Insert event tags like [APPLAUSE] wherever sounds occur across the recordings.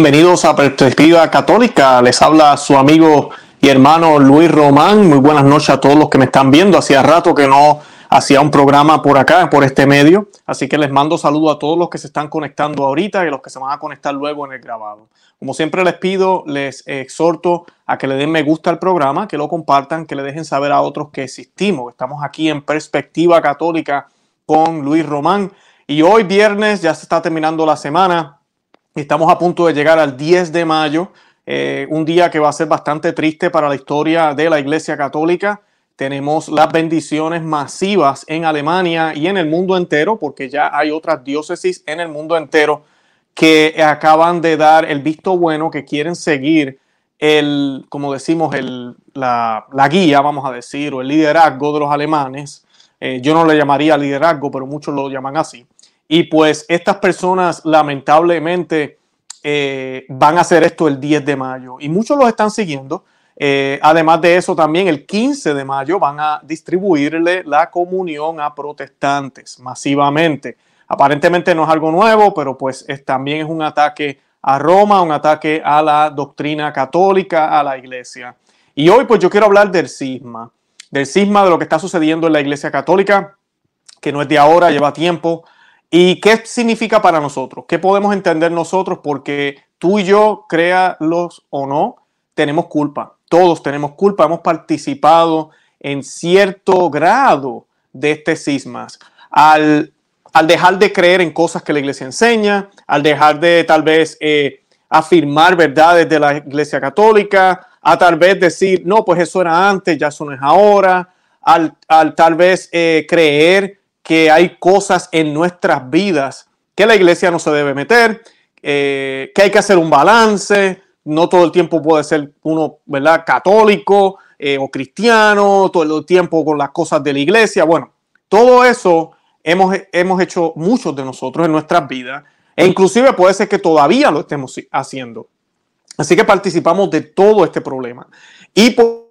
Bienvenidos a Perspectiva Católica. Les habla su amigo y hermano Luis Román. Muy buenas noches a todos los que me están viendo. Hacía rato que no hacía un programa por acá, por este medio. Así que les mando saludo a todos los que se están conectando ahorita y los que se van a conectar luego en el grabado. Como siempre les pido, les exhorto a que le den me gusta al programa, que lo compartan, que le dejen saber a otros que existimos. Estamos aquí en Perspectiva Católica con Luis Román. Y hoy viernes ya se está terminando la semana Estamos a punto de llegar al 10 de mayo, eh, un día que va a ser bastante triste para la historia de la Iglesia Católica. Tenemos las bendiciones masivas en Alemania y en el mundo entero, porque ya hay otras diócesis en el mundo entero que acaban de dar el visto bueno, que quieren seguir el, como decimos, el, la, guía, vamos a decir, o el liderazgo de los alemanes. Eh, yo no le llamaría liderazgo, pero muchos lo llaman así. Y pues estas personas lamentablemente eh, van a hacer esto el 10 de mayo y muchos los están siguiendo. Eh, además de eso, también el 15 de mayo van a distribuirle la comunión a protestantes masivamente. Aparentemente no es algo nuevo, pero pues también es un ataque a Roma, un ataque a la doctrina católica, a la iglesia. Y hoy pues yo quiero hablar del cisma, del cisma de lo que está sucediendo en la iglesia católica, que no es de ahora, lleva tiempo. ¿Y qué significa para nosotros? ¿Qué podemos entender nosotros? Porque tú y yo, créalos o no, tenemos culpa. Todos tenemos culpa. Hemos participado en cierto grado de este cismas. Al, al dejar de creer en cosas que la iglesia enseña, al dejar de tal vez eh, afirmar verdades de la iglesia católica, a tal vez decir, no, pues eso era antes, ya eso no es ahora, al, al tal vez eh, creer que hay cosas en nuestras vidas que la iglesia no se debe meter, eh, que hay que hacer un balance, no todo el tiempo puede ser uno, ¿verdad?, católico eh, o cristiano, todo el tiempo con las cosas de la iglesia. Bueno, todo eso hemos, hemos hecho muchos de nosotros en nuestras vidas e inclusive puede ser que todavía lo estemos haciendo. Así que participamos de todo este problema. Y por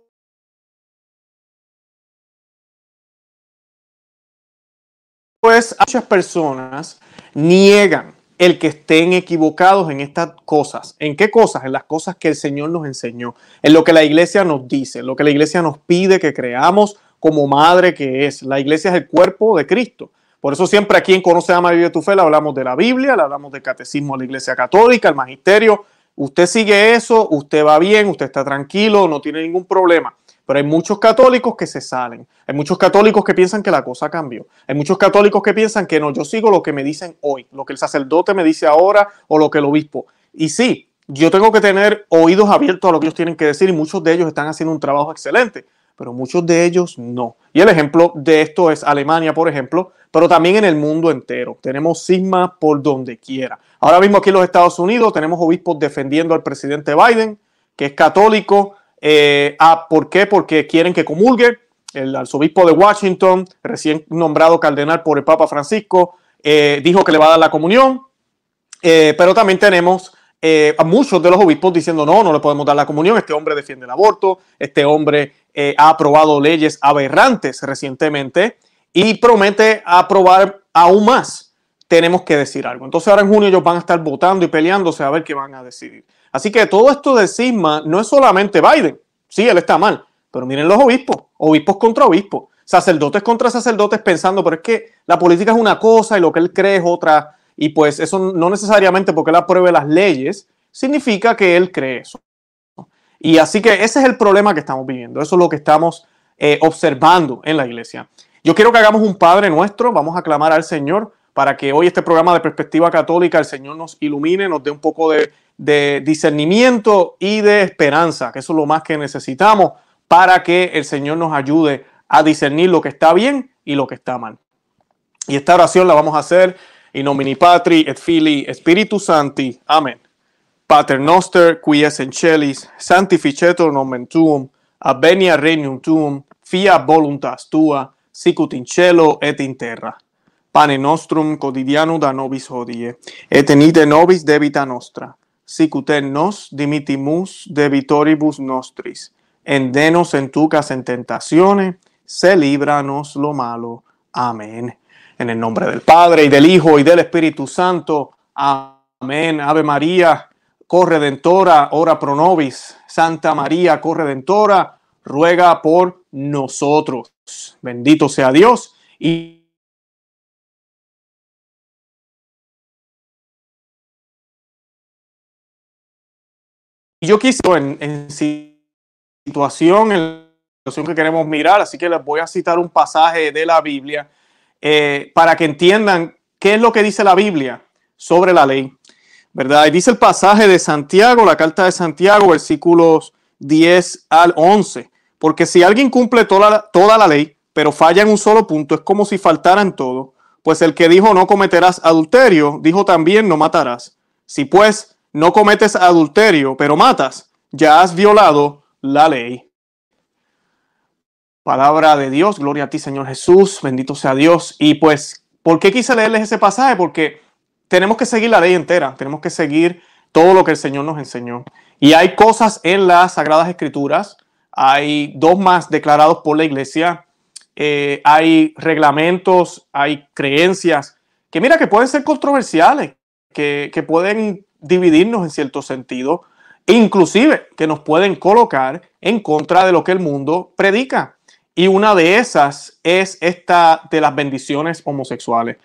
pues muchas personas niegan el que estén equivocados en estas cosas. ¿En qué cosas? En las cosas que el Señor nos enseñó, en lo que la iglesia nos dice, en lo que la iglesia nos pide que creamos como madre que es. La iglesia es el cuerpo de Cristo. Por eso siempre aquí en Conoce, Ama y Vive tu Fe le hablamos de la Biblia, le hablamos del catecismo de la iglesia católica, el magisterio. Usted sigue eso, usted va bien, usted está tranquilo, no tiene ningún problema. Pero hay muchos católicos que se salen. Hay muchos católicos que piensan que la cosa cambió. Hay muchos católicos que piensan que no, yo sigo lo que me dicen hoy, lo que el sacerdote me dice ahora o lo que el obispo. Y sí, yo tengo que tener oídos abiertos a lo que ellos tienen que decir y muchos de ellos están haciendo un trabajo excelente, pero muchos de ellos no. Y el ejemplo de esto es Alemania, por ejemplo, pero también en el mundo entero. Tenemos cisma por donde quiera. Ahora mismo aquí en los Estados Unidos tenemos obispos defendiendo al presidente Biden, que es católico, eh, ah, ¿Por qué? Porque quieren que comulgue. El arzobispo de Washington, recién nombrado cardenal por el Papa Francisco, eh, dijo que le va a dar la comunión. Eh, pero también tenemos a muchos de los obispos diciendo no, no le podemos dar la comunión. Este hombre defiende el aborto. Este hombre ha aprobado leyes aberrantes recientemente y promete aprobar aún más. Tenemos que decir algo. Entonces ahora en junio ellos van a estar votando y peleándose a ver qué van a decidir. Así que todo esto de cisma no es solamente Biden. Sí, él está mal, pero miren los obispos, obispos contra obispos, sacerdotes contra sacerdotes pensando, pero es que la política es una cosa y lo que él cree es otra. Y pues eso no necesariamente porque él apruebe las leyes, significa que él cree eso. Y así que ese es el problema que estamos viviendo, eso es lo que estamos eh, observando en la iglesia. Yo quiero que hagamos un Padre nuestro, vamos a clamar al Señor para que hoy este programa de perspectiva católica el Señor nos ilumine, nos dé un poco de de discernimiento y de esperanza, que eso es lo más que necesitamos para que el Señor nos ayude a discernir lo que está bien y lo que está mal. Y esta oración la vamos a hacer in nomine Patri et Filii Spiritus Santi. Amén. Pater noster, qui es in celis, sanctificetur nomen tuum, avenia regnum tuum, fia voluntas tua, sicut in cielo et in terra. Pane nostrum quotidiano da nobis hodie, et enite nobis debita nostra, sicuten nos dimitimus debitoribus nostris, endenos en tucas en tentaciones, se líbranos lo malo. Amén. En el nombre del Padre y del Hijo y del Espíritu Santo. Amén. Ave María, corredentora, ora pro nobis, Santa María, corredentora, ruega por nosotros. Bendito sea Dios. Yo quise en, situación, en la situación que queremos mirar, así que les voy a citar un pasaje de la Biblia eh, para que entiendan qué es lo que dice la Biblia sobre la ley. ¿Verdad? Y dice el pasaje de Santiago, la carta de Santiago, versículos 10 al 11. Porque si alguien cumple toda toda la ley, pero falla en un solo punto, es como si faltara en todo. Pues el que dijo no cometerás adulterio, dijo también no matarás. Si pues no cometes adulterio, pero matas, ya has violado la ley. Palabra de Dios, gloria a ti Señor Jesús, bendito sea Dios. Y pues, ¿por qué quise leerles ese pasaje? Porque tenemos que seguir la ley entera, tenemos que seguir todo lo que el Señor nos enseñó. Y hay cosas en las Sagradas Escrituras, hay dos más declarados por la iglesia, eh, hay reglamentos, hay creencias que mira que pueden ser controversiales, que, que pueden dividirnos en cierto sentido, inclusive que nos pueden colocar en contra de lo que el mundo predica. Y una de esas es esta de las bendiciones homosexuales.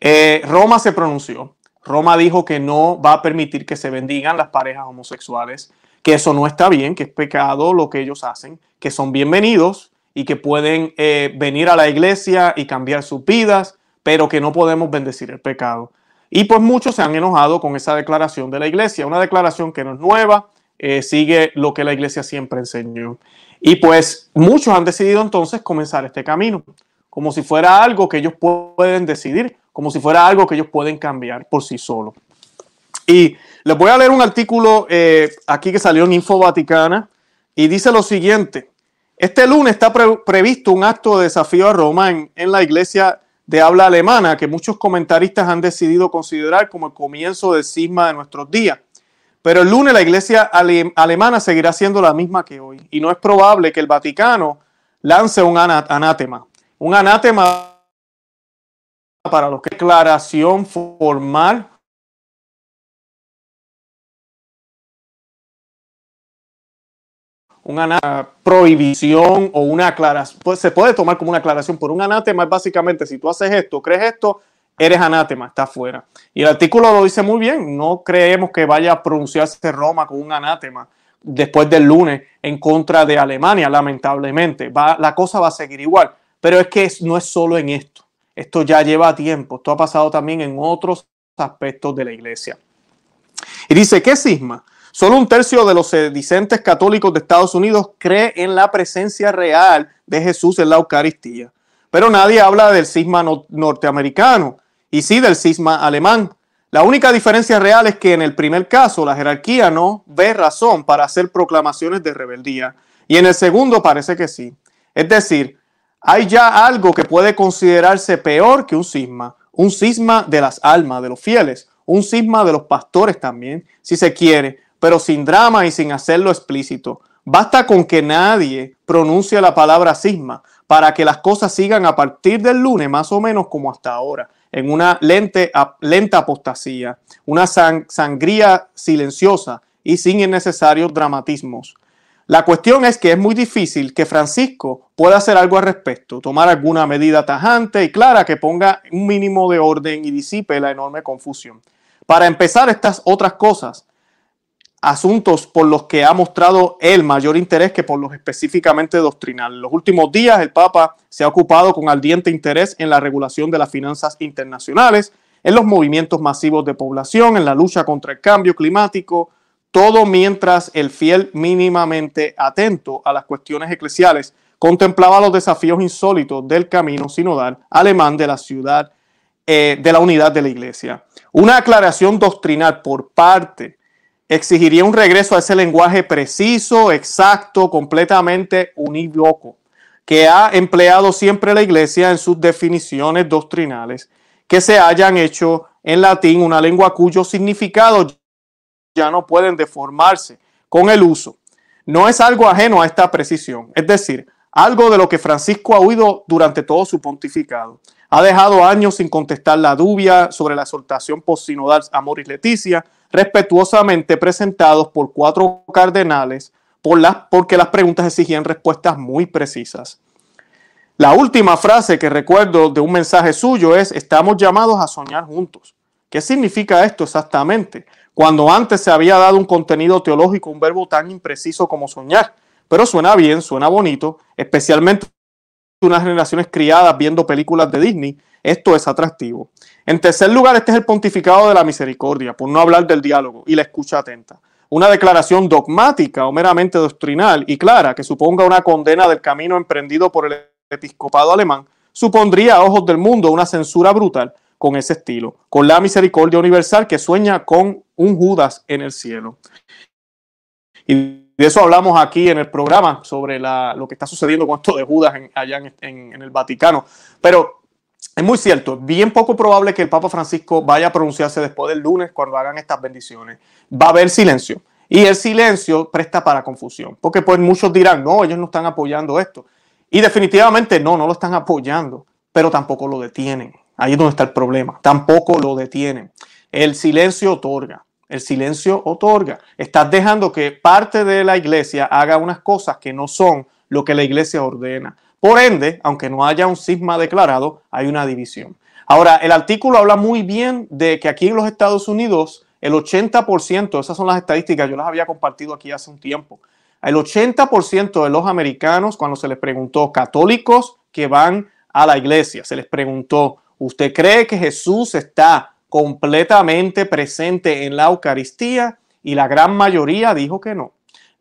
Eh, Roma se pronunció. Roma dijo que no va a permitir que se bendigan las parejas homosexuales, que eso no está bien, que es pecado lo que ellos hacen, que son bienvenidos y que pueden eh, venir a la iglesia y cambiar sus vidas, pero que no podemos bendecir el pecado. Y pues muchos se han enojado con esa declaración de la iglesia, una declaración que no es nueva, eh, sigue lo que la iglesia siempre enseñó. Y pues muchos han decidido entonces comenzar este camino, como si fuera algo que ellos pueden decidir, como si fuera algo que ellos pueden cambiar por sí solos. Y les voy a leer un artículo eh, aquí que salió en Info Vaticana y dice lo siguiente. Este lunes está previsto un acto de desafío a Roma en, en la iglesia de habla alemana que muchos comentaristas han decidido considerar como el comienzo del cisma de nuestros días. Pero el lunes la iglesia alemana seguirá siendo la misma que hoy y no es probable que el Vaticano lance un anátema. Un anátema para lo que declaración formal una prohibición o una aclaración, pues se puede tomar como una aclaración, por un anátema es básicamente si tú haces esto, crees esto, eres anátema, está fuera. Y el artículo lo dice muy bien, no creemos que vaya a pronunciarse Roma con un anátema después del lunes en contra de Alemania, lamentablemente. Va, la cosa va a seguir igual, pero es que no es solo en esto, esto ya lleva tiempo, esto ha pasado también en otros aspectos de la iglesia. Y dice, ¿qué cisma? Solo un tercio de los sedicentes católicos de Estados Unidos cree en la presencia real de Jesús en la Eucaristía. Pero nadie habla del cisma norteamericano y sí del cisma alemán. La única diferencia real es que en el primer caso la jerarquía no ve razón para hacer proclamaciones de rebeldía y en el segundo parece que sí. Es decir, hay ya algo que puede considerarse peor que un cisma, un cisma de las almas de los fieles, un cisma de los pastores también, si se quiere, pero sin drama y sin hacerlo explícito. Basta con que nadie pronuncie la palabra cisma para que las cosas sigan a partir del lunes más o menos como hasta ahora, en una lenta apostasía, una sangría silenciosa y sin innecesarios dramatismos. La cuestión es que es muy difícil que Francisco pueda hacer algo al respecto, tomar alguna medida tajante y clara que ponga un mínimo de orden y disipe la enorme confusión. Para empezar estas otras cosas, asuntos por los que ha mostrado el mayor interés que por los específicamente doctrinales. En los últimos días el Papa se ha ocupado con ardiente interés en la regulación de las finanzas internacionales, en los movimientos masivos de población, en la lucha contra el cambio climático, todo mientras el fiel mínimamente atento a las cuestiones eclesiales contemplaba los desafíos insólitos del camino sinodal alemán de la ciudad eh, de la unidad de la iglesia. Una aclaración doctrinal por parte exigiría un regreso a ese lenguaje preciso, exacto, completamente unívoco, que ha empleado siempre la Iglesia en sus definiciones doctrinales, que se hayan hecho en latín, una lengua cuyo significado ya no pueden deformarse con el uso. No es algo ajeno a esta precisión, es decir, algo de lo que Francisco ha oído durante todo su pontificado. Ha dejado años sin contestar la dubia sobre la exhortación postsinodal Amoris Leticia, respetuosamente presentados por cuatro cardenales, por porque las preguntas exigían respuestas muy precisas. La última frase que recuerdo de un mensaje suyo es, estamos llamados a soñar juntos. ¿Qué significa esto exactamente? Cuando antes se había dado un contenido teológico, un verbo tan impreciso como soñar, pero suena bien, suena bonito, especialmente unas generaciones criadas viendo películas de Disney, esto es atractivo. En tercer lugar, este es el pontificado de la misericordia, por no hablar del diálogo y la escucha atenta. Una declaración dogmática o meramente doctrinal y clara que suponga una condena del camino emprendido por el episcopado alemán, supondría a ojos del mundo una censura brutal con ese estilo, con la misericordia universal que sueña con un Judas en el cielo. Y de eso hablamos aquí en el programa sobre lo que está sucediendo con esto de Judas allá en, en el Vaticano. Pero es muy cierto, bien poco probable que el Papa Francisco vaya a pronunciarse después del lunes cuando hagan estas bendiciones. Va a haber silencio. Y el silencio presta para confusión, porque pues muchos dirán, no, ellos no están apoyando esto. Y definitivamente no, no lo están apoyando, pero tampoco lo detienen. Ahí es donde está el problema. Tampoco lo detienen. El silencio otorga. El silencio otorga. Estás dejando que parte de la iglesia haga unas cosas que no son lo que la iglesia ordena. Por ende, aunque no haya un cisma declarado, hay una división. Ahora, el artículo habla muy bien de que aquí en los Estados Unidos, el 80%, esas son las estadísticas, yo las había compartido aquí hace un tiempo, el 80% de los americanos, cuando se les preguntó católicos que van a la iglesia, se les preguntó, ¿Usted cree que Jesús está completamente presente en la Eucaristía? Y la gran mayoría dijo que no.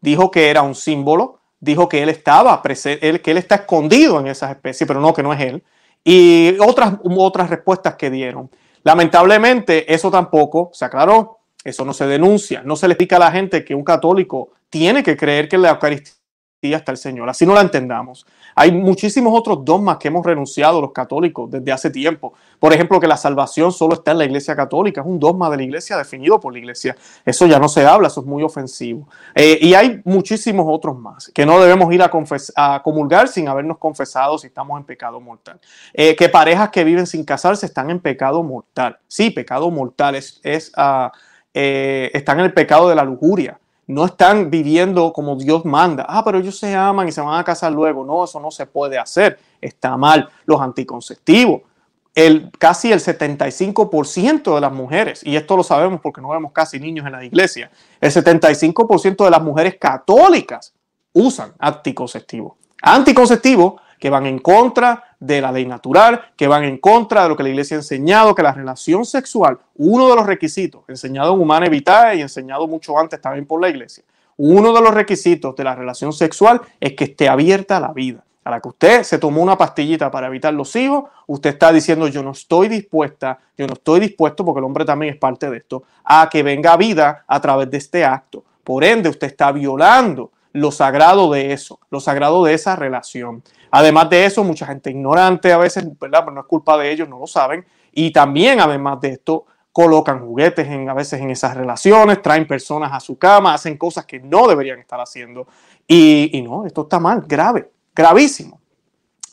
Dijo que era un símbolo, dijo que él estaba presente, que él está escondido en esas especies, pero no, que no es él. Y otras, otras respuestas que dieron. Lamentablemente, eso tampoco se aclaró, eso no se denuncia, no se le explica a la gente que un católico tiene que creer que la Eucaristía está el Señor. Así no la entendamos. Hay muchísimos otros dogmas que hemos renunciado los católicos desde hace tiempo. Por ejemplo, que la salvación solo está en la Iglesia Católica. Es un dogma de la Iglesia definido por la Iglesia. Eso ya no se habla, eso es muy ofensivo. Eh, y hay muchísimos otros más que no debemos ir a, a, comulgar sin habernos confesado si estamos en pecado mortal. Eh, que parejas que viven sin casarse están en pecado mortal. Sí, pecado mortal es, es uh, están en el pecado de la lujuria no están viviendo como Dios manda. Ah, pero ellos se aman y se van a casar luego. No, eso no se puede hacer. Está mal. Los anticonceptivos. El, casi el 75% de las mujeres, y esto lo sabemos porque no vemos casi niños en la iglesia, el 75% de las mujeres católicas usan anticonceptivos. Anticonceptivos que van en contra de la ley natural, que van en contra de lo que la iglesia ha enseñado, que la relación sexual, uno de los requisitos, enseñado en Humana Vitae y enseñado mucho antes también por la iglesia, uno de los requisitos de la relación sexual es que esté abierta a la vida. A la que usted se tomó una pastillita para evitar los hijos, usted está diciendo yo no estoy dispuesta, yo no estoy dispuesto, porque el hombre también es parte de esto, a que venga vida a través de este acto. Por ende, usted está violando lo sagrado de eso, lo sagrado de esa relación. Además de eso, mucha gente ignorante a veces, ¿verdad? Pero no es culpa de ellos, no lo saben. Y también, además de esto, colocan juguetes en, a veces en esas relaciones, traen personas a su cama, hacen cosas que no deberían estar haciendo. Y, y no, esto está mal, grave, gravísimo.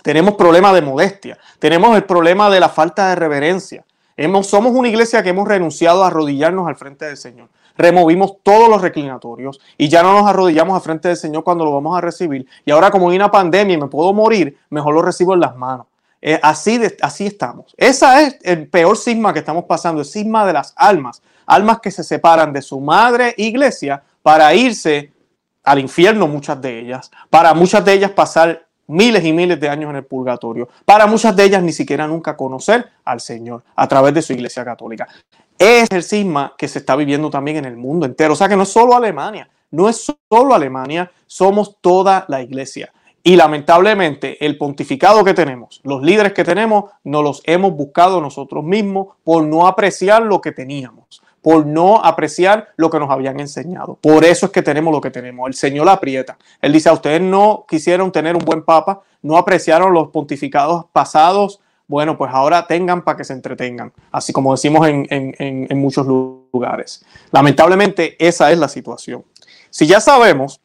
Tenemos problemas de modestia, tenemos el problema de la falta de reverencia. Hemos, somos una iglesia que hemos renunciado a arrodillarnos al frente del Señor removimos todos los reclinatorios y ya no nos arrodillamos al frente del Señor cuando lo vamos a recibir. Y ahora como hay una pandemia y me puedo morir, mejor lo recibo en las manos. Eh, así, de, así estamos. Esa es el peor sigma que estamos pasando, el sigma de las almas. Almas que se separan de su madre iglesia para irse al infierno, muchas de ellas. Para muchas de ellas pasar miles y miles de años en el purgatorio. Para muchas de ellas ni siquiera nunca conocer al Señor a través de su iglesia católica. Es el cisma que se está viviendo también en el mundo entero. O sea que no es solo Alemania, no es solo Alemania, somos toda la iglesia. Y lamentablemente el pontificado que tenemos, los líderes que tenemos, no los hemos buscado nosotros mismos por no apreciar lo que teníamos, por no apreciar lo que nos habían enseñado. Por eso es que tenemos lo que tenemos. El Señor aprieta. Él dice, a ustedes no quisieron tener un buen papa, no apreciaron los pontificados pasados, bueno, pues ahora tengan para que se entretengan, así como decimos en, muchos lugares. Lamentablemente esa es la situación. Si ya sabemos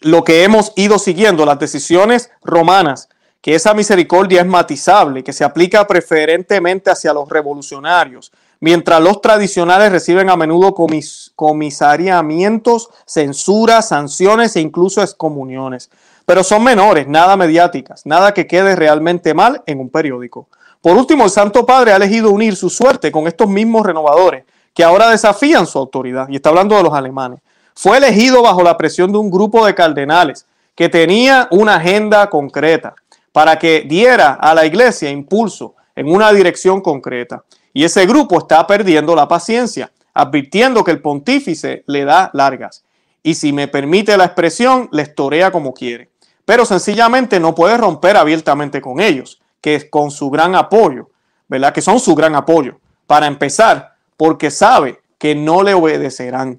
lo que hemos ido siguiendo, las decisiones romanas que esa misericordia es matizable, que se aplica preferentemente hacia los revolucionarios, mientras los tradicionales reciben a menudo comis comisariamientos, censuras, sanciones e incluso excomuniones. Pero son menores, nada mediáticas, nada que quede realmente mal en un periódico. Por último, el Santo Padre ha elegido unir su suerte con estos mismos renovadores, que ahora desafían su autoridad, y está hablando de los alemanes. Fue elegido bajo la presión de un grupo de cardenales que tenía una agenda concreta para que diera a la iglesia impulso en una dirección concreta. Y ese grupo está perdiendo la paciencia, advirtiendo que el pontífice le da largas. Y si me permite la expresión, les torea como quiere. Pero sencillamente no puede romper abiertamente con ellos, que es con su gran apoyo, ¿verdad? Que son su gran apoyo. Para empezar, porque sabe que no le obedecerán.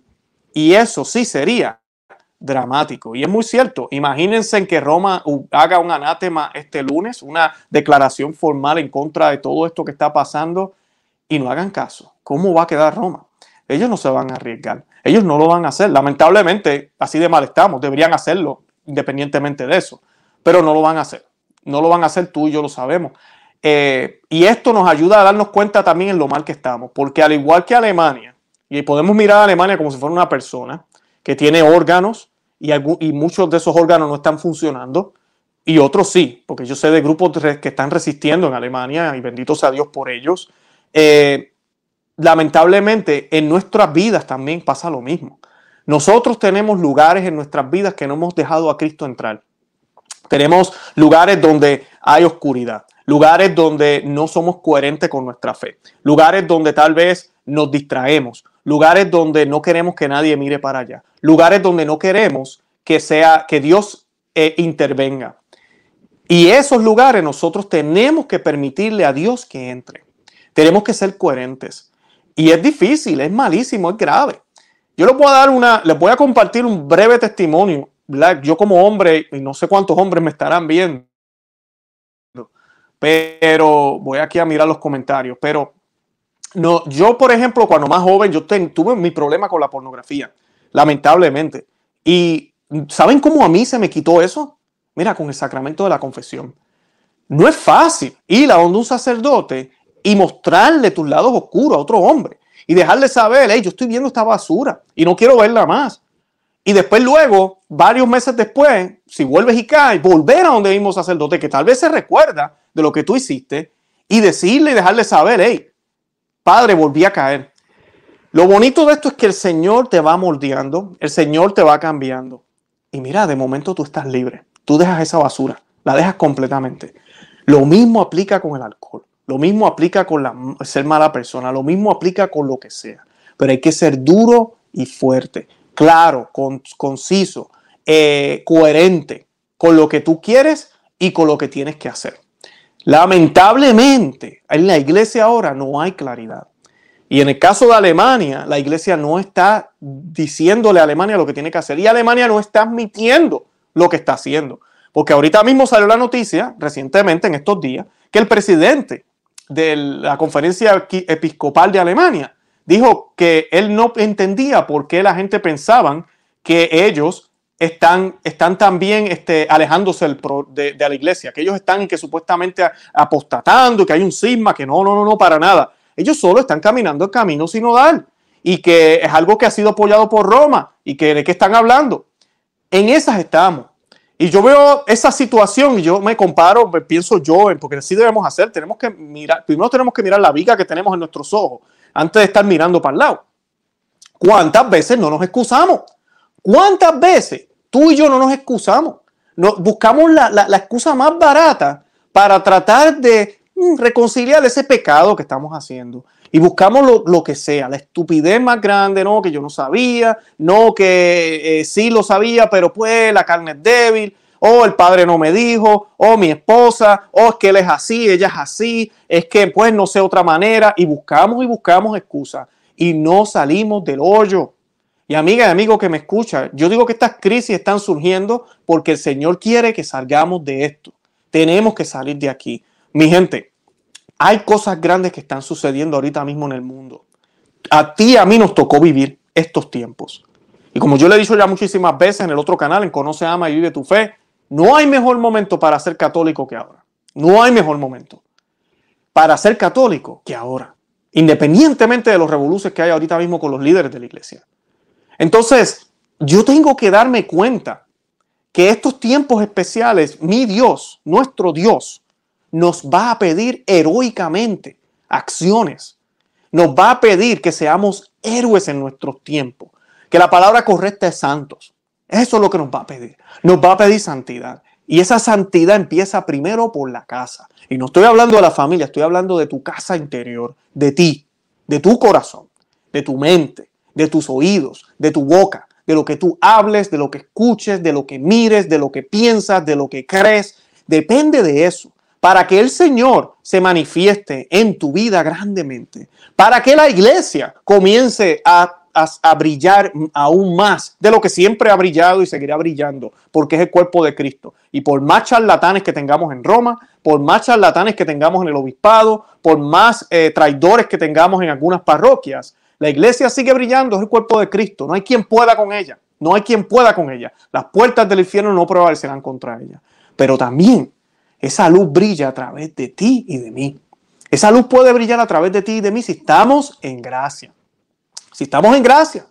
Y eso sí sería dramático. Y es muy cierto. Imagínense en que Roma haga un anátema este lunes, una declaración formal en contra de todo esto que está pasando y no hagan caso. ¿Cómo va a quedar Roma? Ellos no se van a arriesgar. Ellos no lo van a hacer. Lamentablemente, así de mal estamos. Deberían hacerlo independientemente de eso. Pero no lo van a hacer. No lo van a hacer tú y yo lo sabemos. Eh, y esto nos ayuda a darnos cuenta también en lo mal que estamos. Porque al igual que Alemania, y podemos mirar a Alemania como si fuera una persona que tiene órganos y, y muchos de esos órganos no están funcionando y otros sí, porque yo sé de grupos que están resistiendo en Alemania y bendito sea Dios por ellos. Eh, lamentablemente en nuestras vidas también pasa lo mismo. Nosotros tenemos lugares en nuestras vidas que no hemos dejado a Cristo entrar. Tenemos lugares donde hay oscuridad, lugares donde no somos coherentes con nuestra fe, lugares donde tal vez nos distraemos, lugares donde no queremos que nadie mire para allá, lugares donde no queremos que sea que Dios eh, intervenga. Y esos lugares nosotros tenemos que permitirle a Dios que entre. Tenemos que ser coherentes. Y es difícil, es malísimo, es grave. Yo les voy a dar una, les voy a compartir un breve testimonio. Yo como hombre, y no sé cuántos hombres me estarán viendo, pero voy aquí a mirar los comentarios. Pero no, yo, por ejemplo, cuando más joven, yo tuve mi problema con la pornografía, lamentablemente. Y ¿saben cómo a mí se me quitó eso? Mira, con el sacramento de la confesión. No es fácil ir a donde un sacerdote y mostrarle tus lados oscuros a otro hombre y dejarle saber, hey, yo estoy viendo esta basura y no quiero verla más. Y después luego, varios meses después, si vuelves y caes, volver a donde mismo sacerdote que tal vez se recuerda de lo que tú hiciste y decirle y dejarle saber, hey, Padre, volví a caer. Lo bonito de esto es que el Señor te va moldeando, el Señor te va cambiando. Y mira, de momento tú estás libre. Tú dejas esa basura, la dejas completamente. Lo mismo aplica con el alcohol, lo mismo aplica con la, ser mala persona, lo mismo aplica con lo que sea. Pero hay que ser duro y fuerte, claro, conciso, eh, coherente con lo que tú quieres y con lo que tienes que hacer. Lamentablemente, en la iglesia ahora no hay claridad. Y en el caso de Alemania, la iglesia no está diciéndole a Alemania lo que tiene que hacer. Y Alemania no está admitiendo lo que está haciendo. Porque ahorita mismo salió la noticia, recientemente, en estos días, que el presidente de la conferencia episcopal de Alemania dijo que él no entendía por qué la gente pensaban que ellos están, están también este, alejándose de, la iglesia, que ellos están que supuestamente apostatando, que hay un cisma, que no, no, no, no, para nada. Ellos solo están caminando el camino sinodal y que es algo que ha sido apoyado por Roma y que de qué están hablando. En esas estamos. Y yo veo esa situación y yo me comparo, pienso yo, porque así debemos hacer. Tenemos que mirar, primero tenemos que mirar la viga que tenemos en nuestros ojos antes de estar mirando para el lado. ¿Cuántas veces no nos excusamos? ¿Cuántas veces Tú y yo no nos excusamos. Buscamos la, la, excusa más barata para tratar de mm, reconciliar ese pecado que estamos haciendo. Y buscamos lo, lo, que sea, la estupidez más grande, no, que yo no sabía, no, que eh, sí lo sabía, pero pues la carne es débil, o el padre no me dijo, o mi esposa, o es que él es así, ella es así, es que pues no sé otra manera, y buscamos y buscamos excusas, y no salimos del hoyo. Y amiga y amigo que me escucha, yo digo que estas crisis están surgiendo porque el Señor quiere que salgamos de esto. Tenemos que salir de aquí. Mi gente, hay cosas grandes que están sucediendo ahorita mismo en el mundo. A ti y a mí nos tocó vivir estos tiempos. Y como yo le he dicho ya muchísimas veces en el otro canal, en Conoce, Ama y Vive tu Fe, no hay mejor momento para ser católico que ahora. No hay mejor momento para ser católico que ahora, independientemente de los revoluciones que hay ahorita mismo con los líderes de la iglesia. Entonces, yo tengo que darme cuenta que estos tiempos especiales, mi Dios, nuestro Dios, nos va a pedir heroicamente acciones. Nos va a pedir que seamos héroes en nuestros tiempos. Que la palabra correcta es santos. Eso es lo que nos va a pedir. Nos va a pedir santidad. Y esa santidad empieza primero por la casa. Y no estoy hablando de la familia, estoy hablando de tu casa interior, de ti, de tu corazón, de tu mente, de tus oídos, de tu boca, de lo que tú hables, de lo que escuches, de lo que mires, de lo que piensas, de lo que crees. Depende de eso. Para que el Señor se manifieste en tu vida grandemente. Para que la iglesia comience a a, brillar aún más de lo que siempre ha brillado y seguirá brillando, porque es el cuerpo de Cristo. Y por más charlatanes que tengamos en Roma, por más charlatanes que tengamos en el obispado, por más eh, traidores que tengamos en algunas parroquias, la iglesia sigue brillando, es el cuerpo de Cristo. No hay quien pueda con ella. No hay quien pueda con ella. Las puertas del infierno no prevalecerán contra ella. Pero también esa luz brilla a través de ti y de mí. Esa luz puede brillar a través de ti y de mí si estamos en gracia. Si estamos en gracia.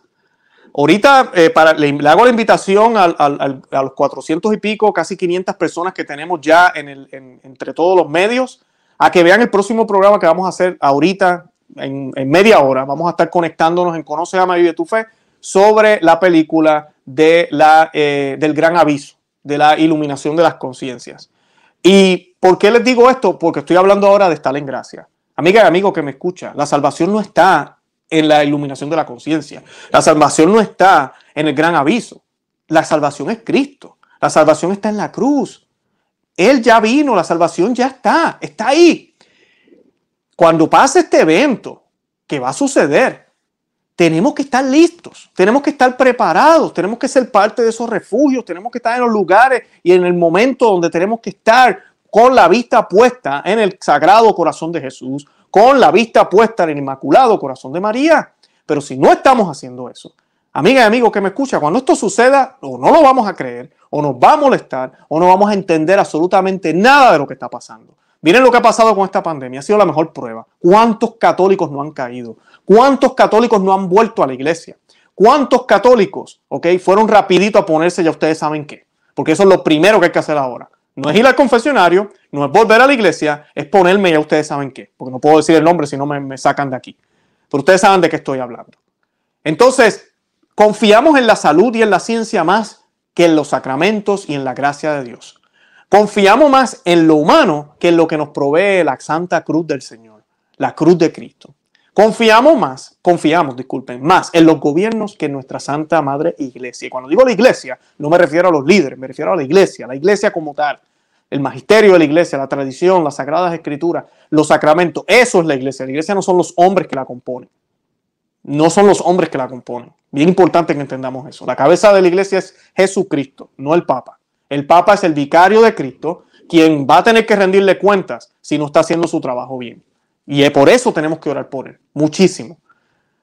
Ahorita eh, para, le, hago la invitación a los 400 y pico, casi 500 personas que tenemos ya en el, entre todos los medios, a que vean el próximo programa que vamos a hacer ahorita en, media hora. Vamos a estar conectándonos en Conoce, a y de tu Fe sobre la película de la, eh, del gran aviso, de la iluminación de las conciencias. ¿Y por qué les digo esto? Porque estoy hablando ahora de estar en gracia. Amiga y amigo que me escucha, la salvación no está en la iluminación de la conciencia. La salvación no está en el gran aviso. La salvación es Cristo. La salvación está en la cruz. Él ya vino, la salvación ya está, está ahí. Cuando pase este evento, que va a suceder, tenemos que estar listos, tenemos que estar preparados, tenemos que ser parte de esos refugios, tenemos que estar en los lugares y en el momento donde tenemos que estar con la vista puesta en el sagrado corazón de Jesús, con la vista puesta en el Inmaculado Corazón de María. Pero si no estamos haciendo eso, amiga y amigo que me escucha, cuando esto suceda, o no lo vamos a creer, o nos va a molestar, o no vamos a entender absolutamente nada de lo que está pasando. Miren lo que ha pasado con esta pandemia, ha sido la mejor prueba. ¿Cuántos católicos no han caído? ¿Cuántos católicos no han vuelto a la iglesia? ¿Cuántos católicos, ok, fueron rapidito a ponerse, ya ustedes saben qué? Porque eso es lo primero que hay que hacer ahora. No es ir al confesionario, no es volver a la iglesia, es ponerme, ya ustedes saben qué, porque no puedo decir el nombre si no me, me sacan de aquí. Pero ustedes saben de qué estoy hablando. Entonces, confiamos en la salud y en la ciencia más que en los sacramentos y en la gracia de Dios. Confiamos más en lo humano que en lo que nos provee la Santa Cruz del Señor, la cruz de Cristo. Confiamos más, confiamos, disculpen, más en los gobiernos que en nuestra Santa Madre Iglesia. Y cuando digo la Iglesia, no me refiero a los líderes, me refiero a la Iglesia, la Iglesia como tal. El magisterio de la Iglesia, la tradición, las sagradas escrituras, los sacramentos. Eso es la Iglesia. La Iglesia no son los hombres que la componen. No son los hombres que la componen. Bien importante que entendamos eso. La cabeza de la Iglesia es Jesucristo, no el Papa. El Papa es el vicario de Cristo, quien va a tener que rendirle cuentas si no está haciendo su trabajo bien. Y por eso tenemos que orar por él, muchísimo.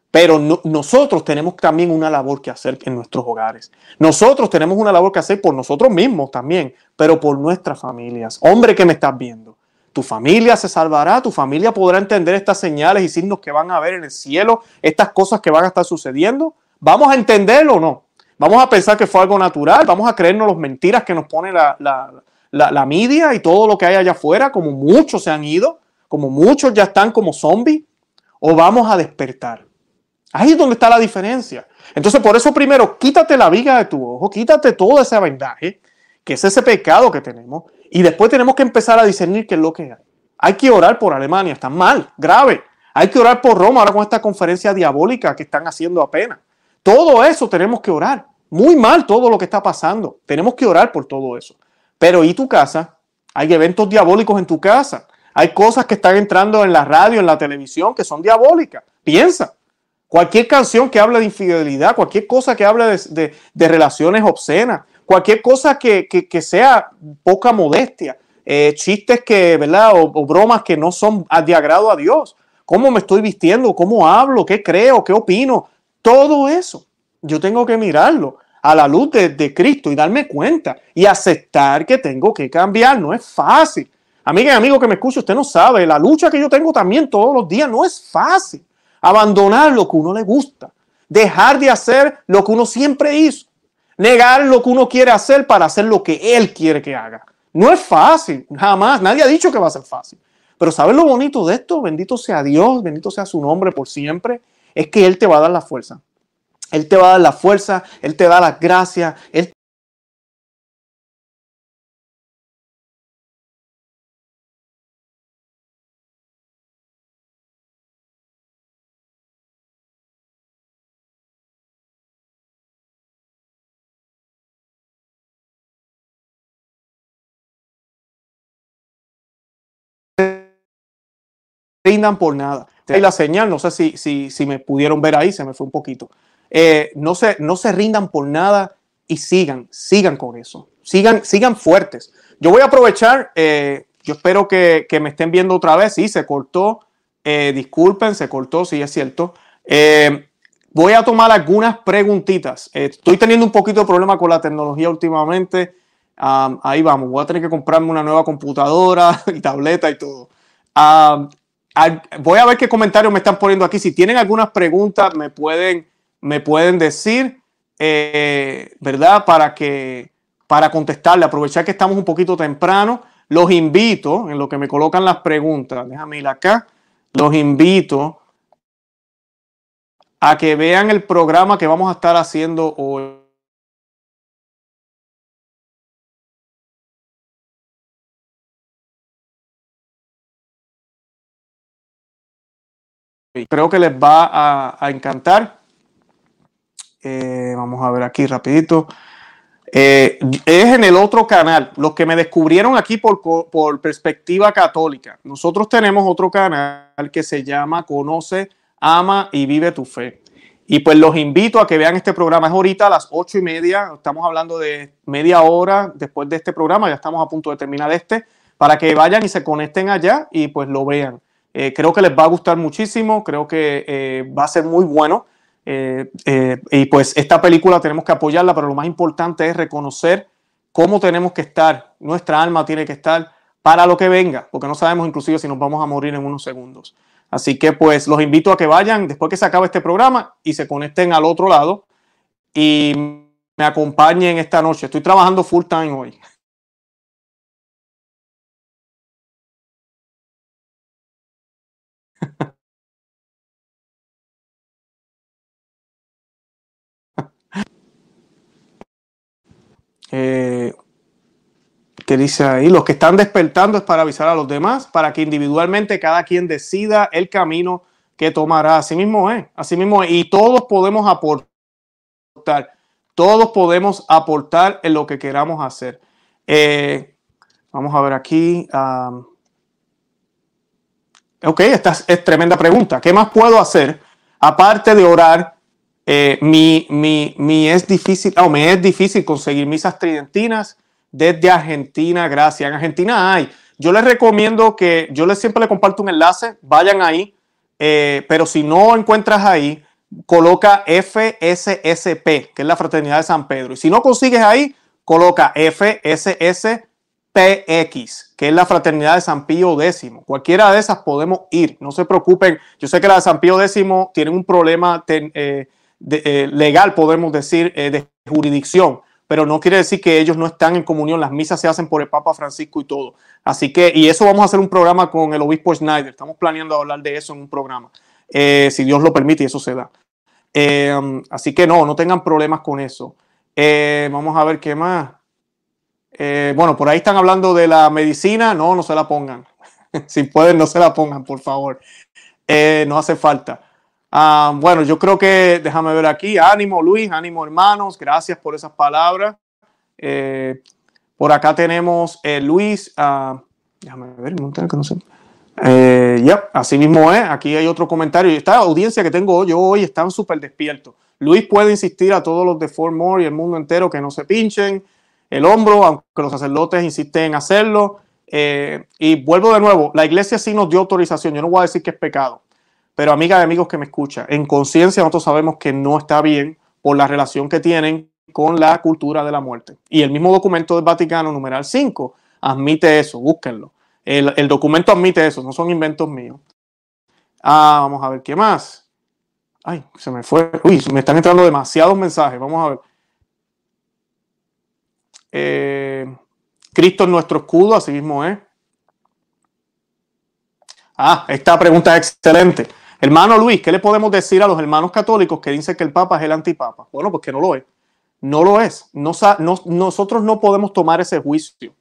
Pero nosotros tenemos también una labor que hacer en nuestros hogares. Nosotros tenemos una labor que hacer por nosotros mismos también, pero por nuestras familias. Hombre que me estás viendo, tu familia se salvará, tu familia podrá entender estas señales y signos que van a ver en el cielo, estas cosas que van a estar sucediendo. ¿Vamos a entenderlo o no? Vamos a pensar que fue algo natural, vamos a creernos las mentiras que nos pone la, la, la, la media y todo lo que hay allá afuera, como muchos se han ido como muchos ya están como zombies, o vamos a despertar. Ahí es donde está la diferencia. Entonces, por eso primero, quítate la viga de tu ojo, quítate todo ese vendaje, que es ese pecado que tenemos, y después tenemos que empezar a discernir qué es lo que hay. Hay que orar por Alemania, está mal, grave. Hay que orar por Roma ahora con esta conferencia diabólica que están haciendo apenas. Todo eso tenemos que orar. Muy mal todo lo que está pasando. Tenemos que orar por todo eso. Pero ¿y tu casa? Hay eventos diabólicos en tu casa. Hay cosas que están entrando en la radio, en la televisión, que son diabólicas. Piensa. Cualquier canción que hable de infidelidad, cualquier cosa que hable de, relaciones obscenas, cualquier cosa que, sea poca modestia, eh, chistes que, ¿verdad? O, bromas que no son de agrado a Dios. ¿Cómo me estoy vistiendo? ¿Cómo hablo? ¿Qué creo? ¿Qué opino? Todo eso yo tengo que mirarlo a la luz de, de Cristo y darme cuenta y aceptar que tengo que cambiar. No es fácil. Amiga y amigo que me escucha, usted no sabe, la lucha que yo tengo también todos los días no es fácil. Abandonar lo que uno le gusta, dejar de hacer lo que uno siempre hizo, negar lo que uno quiere hacer para hacer lo que él quiere que haga. No es fácil, jamás. Nadie ha dicho que va a ser fácil. Pero ¿sabes lo bonito de esto? Bendito sea Dios, bendito sea su nombre por siempre. Es que Él te va a dar la fuerza. Él te va a dar la fuerza, Él te da las gracias, Él rindan por nada. Hay la señal, no sé si, si, si, me pudieron ver ahí, se me fue un poquito. Eh, no, se, no se rindan por nada y sigan, sigan con eso. Sigan, sigan fuertes. Yo voy a aprovechar, eh, yo espero que, que, me estén viendo otra vez. Sí, se cortó. Eh, disculpen, se cortó, sí es cierto. Eh, voy a tomar algunas preguntitas. estoy teniendo un poquito de problema con la tecnología últimamente. Um, ahí vamos, voy a tener que comprarme una nueva computadora [LAUGHS] y tableta y todo. Um, voy a ver qué comentarios me están poniendo aquí. Si tienen algunas preguntas, me pueden, me pueden decir, eh, ¿verdad? Para que para contestarle, aprovechar que estamos un poquito temprano. Los invito, en lo que me colocan las preguntas, déjame ir acá, los invito a que vean el programa que vamos a estar haciendo hoy. Creo que les va a, encantar. Eh, vamos a ver aquí rapidito. Eh, es en el otro canal. Los que me descubrieron aquí por, por perspectiva católica. Nosotros tenemos otro canal que se llama Conoce, Ama y Vive tu Fe. Y pues los invito a que vean este programa. Es ahorita a las ocho y media. Estamos hablando de media hora después de este programa. Ya estamos a punto de terminar este. Para que vayan y se conecten allá y pues lo vean. Eh, creo que les va a gustar muchísimo, creo que eh, va a ser muy bueno. Eh, y pues esta película tenemos que apoyarla, pero lo más importante es reconocer cómo tenemos que estar, nuestra alma tiene que estar para lo que venga, porque no sabemos inclusive si nos vamos a morir en unos segundos. Así que pues los invito a que vayan después que se acabe este programa y se conecten al otro lado y me acompañen esta noche. Estoy trabajando full time hoy. Eh, que dice ahí, los que están despertando es para avisar a los demás, para que individualmente cada quien decida el camino que tomará. Así mismo es, así mismo es. Y todos podemos aportar, todos podemos aportar en lo que queramos hacer. Eh, vamos a ver aquí. Ok, esta es, tremenda pregunta. ¿Qué más puedo hacer aparte de orar eh, mi, mi, mi, es difícil, oh, me es difícil conseguir misas tridentinas desde Argentina, gracias. En Argentina hay. Yo les recomiendo que, yo les siempre les comparto un enlace, vayan ahí, eh, pero si no encuentras ahí, coloca FSSP, que es la Fraternidad de San Pedro. Y si no consigues ahí, coloca FSSPX, que es la Fraternidad de San Pío X. Cualquiera de esas podemos ir, no se preocupen. Yo sé que la de San Pío X tiene un problema eh, de, eh, legal, podemos decir, eh, de jurisdicción, pero no quiere decir que ellos no están en comunión. Las misas se hacen por el Papa Francisco y todo. Así que, y eso vamos a hacer un programa con el obispo Schneider. Estamos planeando hablar de eso en un programa, eh, si Dios lo permite y eso se da. Um, así que no, no tengan problemas con eso. vamos a ver qué más. bueno, por ahí están hablando de la medicina. No, no se la pongan. [LAUGHS] si pueden, no se la pongan, por favor. no hace falta. Ah, bueno, yo creo que, déjame ver aquí, ánimo Luis, ánimo hermanos, gracias por esas palabras. Eh, por acá tenemos eh, Luis, uh, déjame ver, que no sé. Eh, así mismo es, aquí hay otro comentario. Esta audiencia que tengo yo hoy están súper despiertos. Luis puede insistir a todos los de Fort More y el mundo entero que no se pinchen el hombro, aunque los sacerdotes insisten en hacerlo. y vuelvo de nuevo, la iglesia sí nos dio autorización, yo no voy a decir que es pecado, pero amiga y amigos que me escuchan, en conciencia nosotros sabemos que no está bien por la relación que tienen con la cultura de la muerte. Y el mismo documento del Vaticano, numeral 5, admite eso, búsquenlo. El, el documento admite eso, no son inventos míos. Ah, vamos a ver qué más. Ay, se me fue. Uy, me están entrando demasiados mensajes. Vamos a ver. Eh, Cristo es nuestro escudo, así mismo es. Ah, esta pregunta es excelente. Hermano Luis, ¿qué le podemos decir a los hermanos católicos que dicen que el Papa es el antipapa? Bueno, pues que no lo es. No lo es. No, nosotros no podemos tomar ese juicio.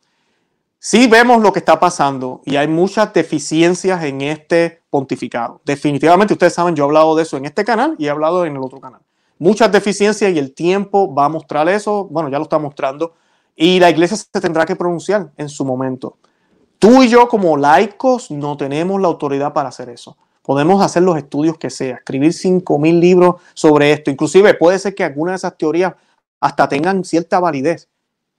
Sí vemos lo que está pasando y hay muchas deficiencias en este pontificado. Definitivamente, ustedes saben, yo he hablado de eso en este canal y he hablado en el otro canal. Muchas deficiencias y el tiempo va a mostrar eso. Bueno, ya lo está mostrando. Y la iglesia se tendrá que pronunciar en su momento. Tú y yo como laicos no tenemos la autoridad para hacer eso. Podemos hacer los estudios que sea, escribir 5.000 libros sobre esto. Inclusive puede ser que algunas de esas teorías hasta tengan cierta validez.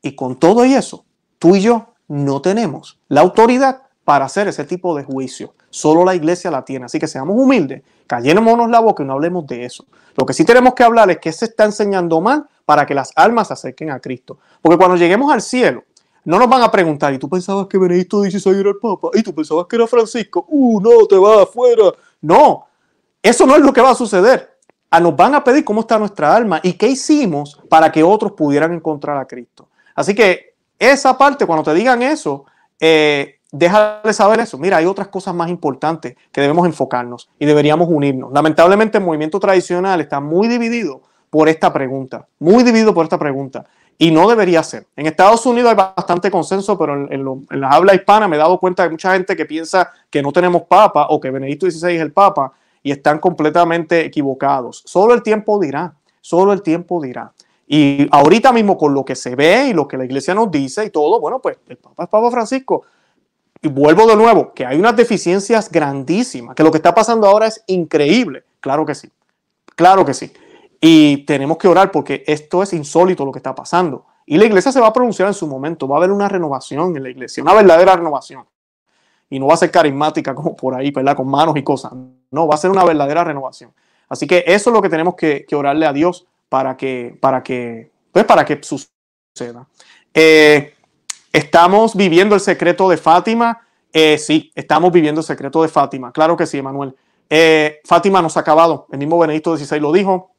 Y con todo y eso, tú y yo no tenemos la autoridad para hacer ese tipo de juicio. Solo la iglesia la tiene. Así que seamos humildes, callémonos la boca y no hablemos de eso. Lo que sí tenemos que hablar es que se está enseñando mal para que las almas se acerquen a Cristo. Porque cuando lleguemos al cielo, no nos van a preguntar, ¿y tú pensabas que Benedicto XVI era el Papa? ¿Y tú pensabas que era Francisco? ¡Uh, no, te vas afuera! No, eso no es lo que va a suceder. A nos van a pedir cómo está nuestra alma y qué hicimos para que otros pudieran encontrar a Cristo. Así que esa parte, cuando te digan eso, eh, saber eso. Mira, hay otras cosas más importantes que debemos enfocarnos y deberíamos unirnos. Lamentablemente el movimiento tradicional está muy dividido por esta pregunta, muy dividido por esta pregunta. Y no debería ser. En Estados Unidos hay bastante consenso, pero en, en, la habla hispana me he dado cuenta de mucha gente que piensa que no tenemos papa o que Benedicto XVI es el papa y están completamente equivocados. Solo el tiempo dirá, solo el tiempo dirá. Y ahorita mismo con lo que se ve y lo que la iglesia nos dice y todo, bueno, pues el Papa es Papa Francisco. Y vuelvo de nuevo, que hay unas deficiencias grandísimas, que lo que está pasando ahora es increíble. Claro que sí, claro que sí. Y tenemos que orar porque esto es insólito lo que está pasando. Y la iglesia se va a pronunciar en su momento. Va a haber una renovación en la iglesia, una verdadera renovación. Y no va a ser carismática como por ahí, ¿verdad? Con manos y cosas. No, va a ser una verdadera renovación. Así que eso es lo que tenemos que, orarle a Dios para que, para que, pues para que suceda. Eh, estamos viviendo el secreto de Fátima. Eh, sí, estamos viviendo el secreto de Fátima. Claro que sí, Emanuel. Eh, Fátima nos ha acabado. El mismo Benedicto XVI lo dijo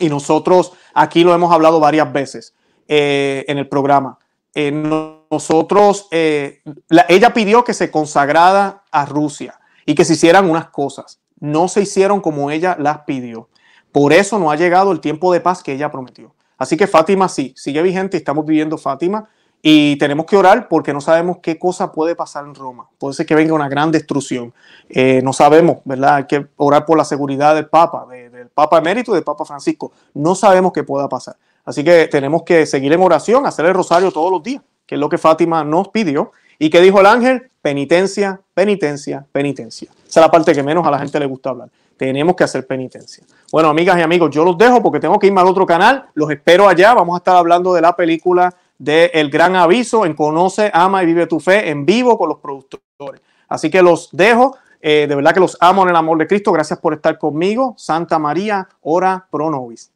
y nosotros aquí lo hemos hablado varias veces eh, en el programa. Eh, nosotros, eh, ella pidió que se consagrara a Rusia y que se hicieran unas cosas. No se hicieron como ella las pidió. Por eso no ha llegado el tiempo de paz que ella prometió. Así que Fátima sí, sigue vigente, estamos viviendo Fátima y tenemos que orar porque no sabemos qué cosa puede pasar en Roma. Puede ser que venga una gran destrucción. Eh, no sabemos, ¿verdad? Hay que orar por la seguridad del Papa, del Papa emérito y del Papa Francisco. No sabemos qué pueda pasar. Así que tenemos que seguir en oración, hacer el rosario todos los días, que es lo que Fátima nos pidió. ¿Y qué dijo el ángel? Penitencia, penitencia, penitencia. Esa es la parte que menos a la gente le gusta hablar. Tenemos que hacer penitencia. Bueno, amigas y amigos, yo los dejo porque tengo que irme al otro canal. Los espero allá. Vamos a estar hablando de la película de El Gran Aviso en Conoce, Ama y Vive tu Fe en vivo con los productores. Así que los dejo. Eh, de verdad que los amo en el amor de Cristo. Gracias por estar conmigo. Santa María, ora pro nobis.